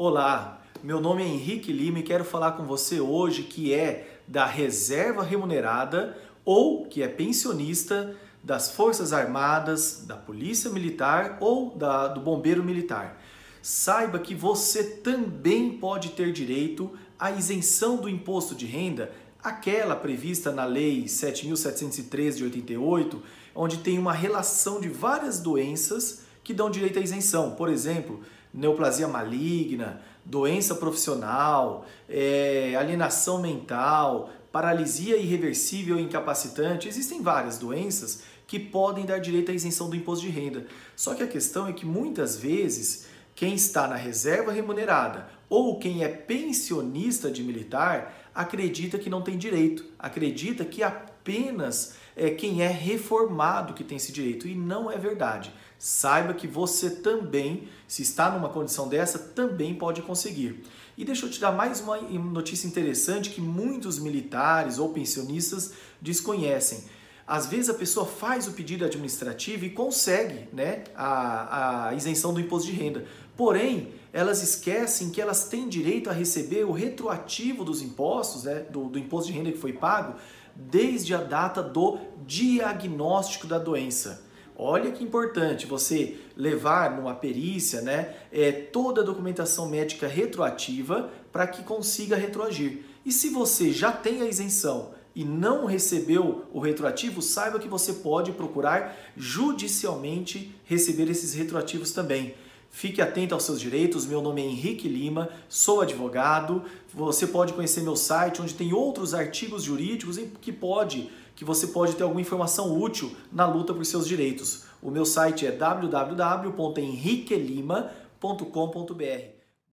Olá, meu nome é Henrique Lima e quero falar com você hoje que é da reserva remunerada ou que é pensionista das Forças Armadas, da Polícia Militar ou da, do Bombeiro Militar. Saiba que você também pode ter direito à isenção do imposto de renda, aquela prevista na Lei 7.713 de 88, onde tem uma relação de várias doenças que dão direito à isenção. Por exemplo, neoplasia maligna, doença profissional, é, alienação mental, paralisia irreversível e incapacitante. Existem várias doenças que podem dar direito à isenção do imposto de renda. Só que a questão é que muitas vezes quem está na reserva remunerada ou quem é pensionista de militar acredita que não tem direito, acredita que apenas é quem é reformado que tem esse direito e não é verdade. Saiba que você também, se está numa condição dessa, também pode conseguir. E deixa eu te dar mais uma notícia interessante que muitos militares ou pensionistas desconhecem. Às vezes a pessoa faz o pedido administrativo e consegue né, a, a isenção do imposto de renda. Porém, elas esquecem que elas têm direito a receber o retroativo dos impostos, né, do, do imposto de renda que foi pago, desde a data do diagnóstico da doença. Olha que importante você levar numa perícia né, é, toda a documentação médica retroativa para que consiga retroagir. E se você já tem a isenção e não recebeu o retroativo, saiba que você pode procurar judicialmente receber esses retroativos também. Fique atento aos seus direitos. Meu nome é Henrique Lima, sou advogado. Você pode conhecer meu site, onde tem outros artigos jurídicos que pode que você pode ter alguma informação útil na luta por seus direitos. O meu site é www.henriquelima.com.br.